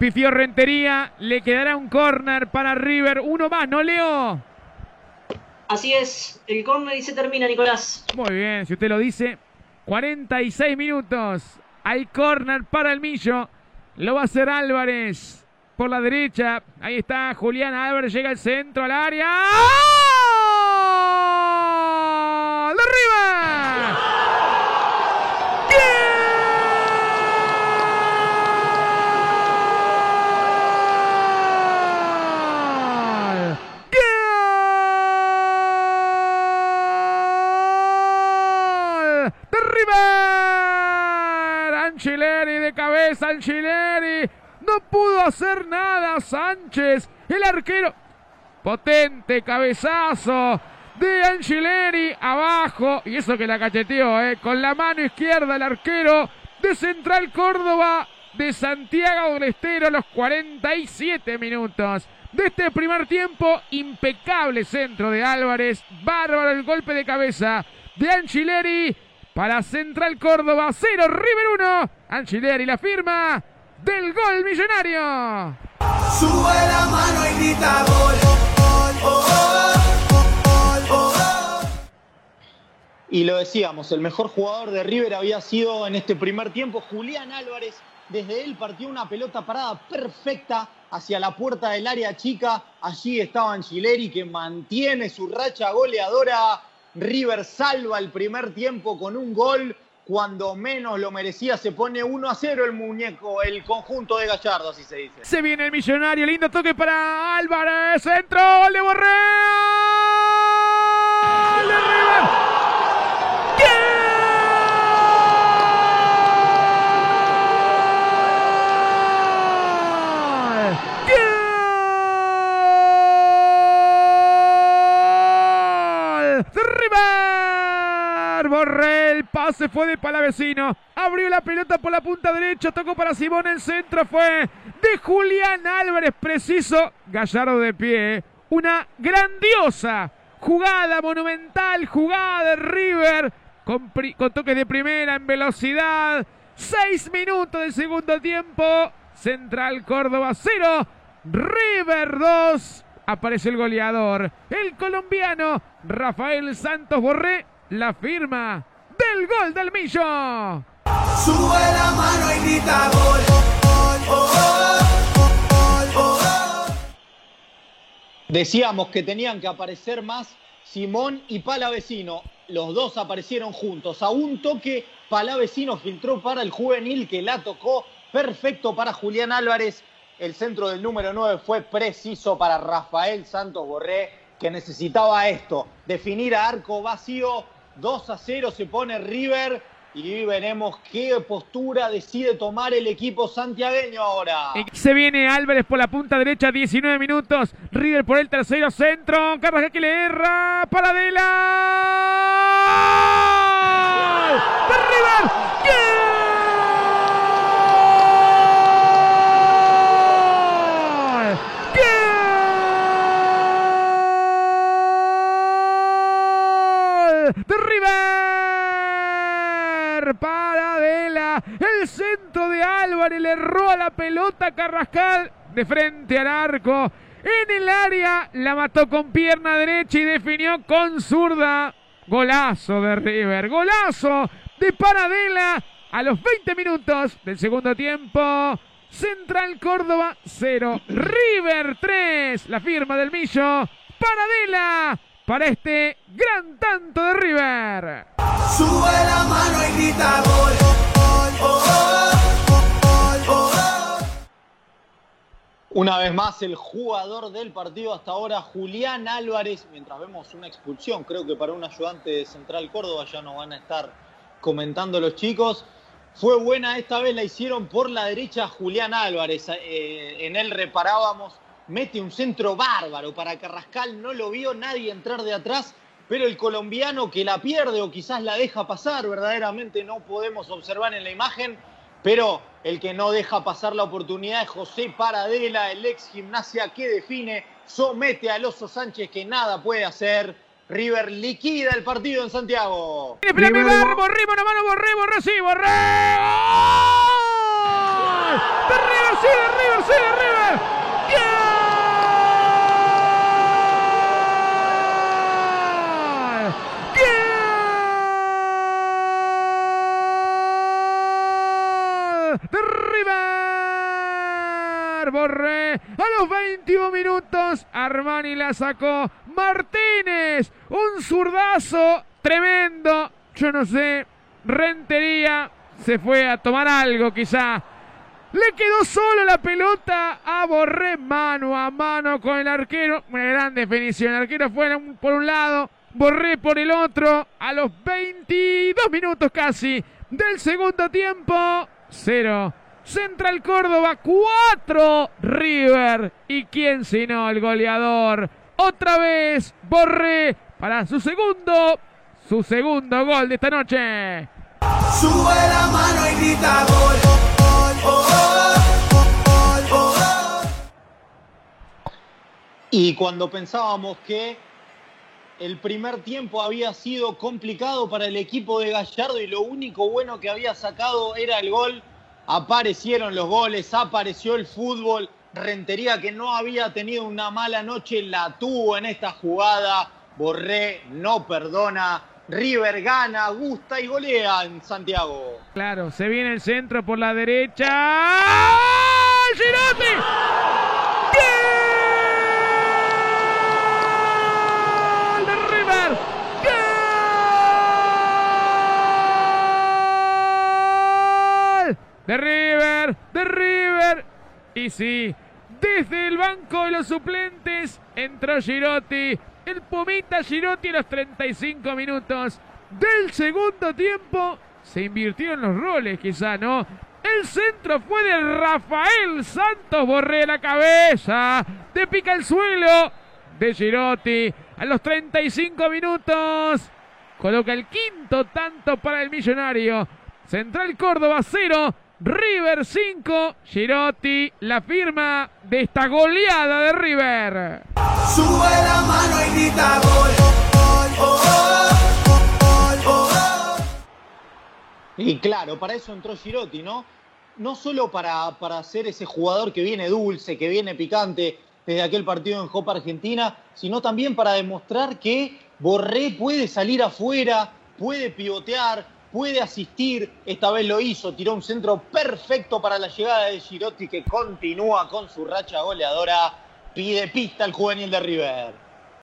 Pifió Rentería, le quedará un córner para River. Uno más, ¿no, Leo? Así es, el córner y se termina, Nicolás. Muy bien, si usted lo dice. 46 minutos. Hay córner para el Millo. Lo va a hacer Álvarez por la derecha. Ahí está Julián Álvarez, llega al centro, al área. ¡Gol! ¡De arriba! ¡Gol! ¡Gol! ¡De River! Anchileri de cabeza, Anchileri. No pudo hacer nada Sánchez, el arquero. Potente cabezazo de Angileri abajo. Y eso que la cacheteó, ¿eh? Con la mano izquierda el arquero de Central Córdoba de Santiago del Estero a los 47 minutos de este primer tiempo. Impecable centro de Álvarez. Bárbaro el golpe de cabeza de Angileri para Central Córdoba. 0 River 1. Angileri la firma del gol millonario. Sube la mano y gol. Y lo decíamos, el mejor jugador de River había sido en este primer tiempo Julián Álvarez. Desde él partió una pelota parada perfecta hacia la puerta del área chica. Allí estaba Angileri que mantiene su racha goleadora. River salva el primer tiempo con un gol. Cuando menos lo merecía, se pone 1 a 0 el muñeco, el conjunto de Gallardo, así se dice. Se viene el millonario, lindo toque para Álvarez, centro, gol de Borrell. ¡Gol de River! ¡Gol! ¡Gol! ¡De River! Borrell, pase fue de Palavecino. Abrió la pelota por la punta derecha, tocó para Simón, el centro fue de Julián Álvarez, preciso. Gallardo de pie. Una grandiosa jugada monumental, jugada de River con, con toques de primera en velocidad. Seis minutos del segundo tiempo. Central Córdoba 0, River 2. Aparece el goleador, el colombiano Rafael Santos Borré, la firma del gol del Millo. Sube la mano y grita gol. Decíamos que tenían que aparecer más Simón y Palavecino. Los dos aparecieron juntos. A un toque, Palavecino filtró para el juvenil que la tocó. Perfecto para Julián Álvarez. El centro del número 9 fue preciso para Rafael Santos Borré, que necesitaba esto, definir a arco vacío. 2 a 0 se pone River y veremos qué postura decide tomar el equipo santiagueño ahora. Se viene Álvarez por la punta derecha, 19 minutos. River por el tercero, centro. Carrascal que le erra. Paradela. ¡De River! ¡Gol! ¡Gol! ¡De River! Paradela. El centro de Álvarez le erró a la pelota Carrascal de frente al arco. En el área la mató con pierna derecha y definió con zurda. Golazo de River. Golazo de Paradela a los 20 minutos del segundo tiempo. Central Córdoba 0, River 3. La firma del Millo. Paradela para este gran tanto de River. Una vez más, el jugador del partido hasta ahora, Julián Álvarez, mientras vemos una expulsión, creo que para un ayudante de Central Córdoba ya no van a estar comentando los chicos. Fue buena esta vez, la hicieron por la derecha Julián Álvarez. eh, en él reparábamos, mete un centro bárbaro para Carrascal, no lo vio nadie entrar de atrás, pero el colombiano que la pierde o quizás la deja pasar, verdaderamente no podemos observar en la imagen, pero el que no deja pasar la oportunidad es José Paradela, el ex gimnasia que define, somete al Oso Sánchez que nada puede hacer. River liquida el partido en Santiago. Borré, mano a mano, Borré, Borré, sí, Borré. ¡Gol! De River, sí, de River, sí. River. Borré a los 21 minutos. Armani la sacó. Martínez. Un zurdazo tremendo. Yo no sé. Rentería se fue a tomar algo quizá. Le quedó solo la pelota a Borré mano a mano con el arquero. Una gran definición. El arquero fue por un lado, Borré por el otro. A los 22 minutos casi del segundo tiempo. Cero. Central Córdoba 4. River. ¿Y quién sino el goleador? Otra vez Borré para su segundo. Su segundo gol de esta noche. Sube la mano y grita gol. Y cuando pensábamos que el primer tiempo había sido complicado para el equipo de Gallardo y lo único bueno que había sacado era el gol, aparecieron los goles, apareció el fútbol. Rentería que no había tenido una mala noche, la tuvo en esta jugada. Borré no perdona. River gana, gusta y golea en Santiago. Claro, se viene el centro por la derecha. ¡Gol de River! ¡Gol! De River, de River. Y sí, desde el banco de los suplentes entró Girotti. El Pumita Girotti a los 35 minutos del segundo tiempo. Se invirtieron los roles, quizá, ¿no? El centro fue de Rafael Santos Borré la cabeza. De pica el suelo de Girotti. A los 35 minutos. Coloca el quinto tanto para el millonario. Central Córdoba 0. River 5. Girotti la firma de esta goleada de River. Sube la mano y grita gol. Y claro, para eso entró Girotti, ¿no? No solo para, para ser ese jugador que viene dulce, que viene picante desde aquel partido en Copa Argentina, sino también para demostrar que Borré puede salir afuera, puede pivotear, puede asistir. Esta vez lo hizo, tiró un centro perfecto para la llegada de Girotti que continúa con su racha goleadora. Pide pista al juvenil de River.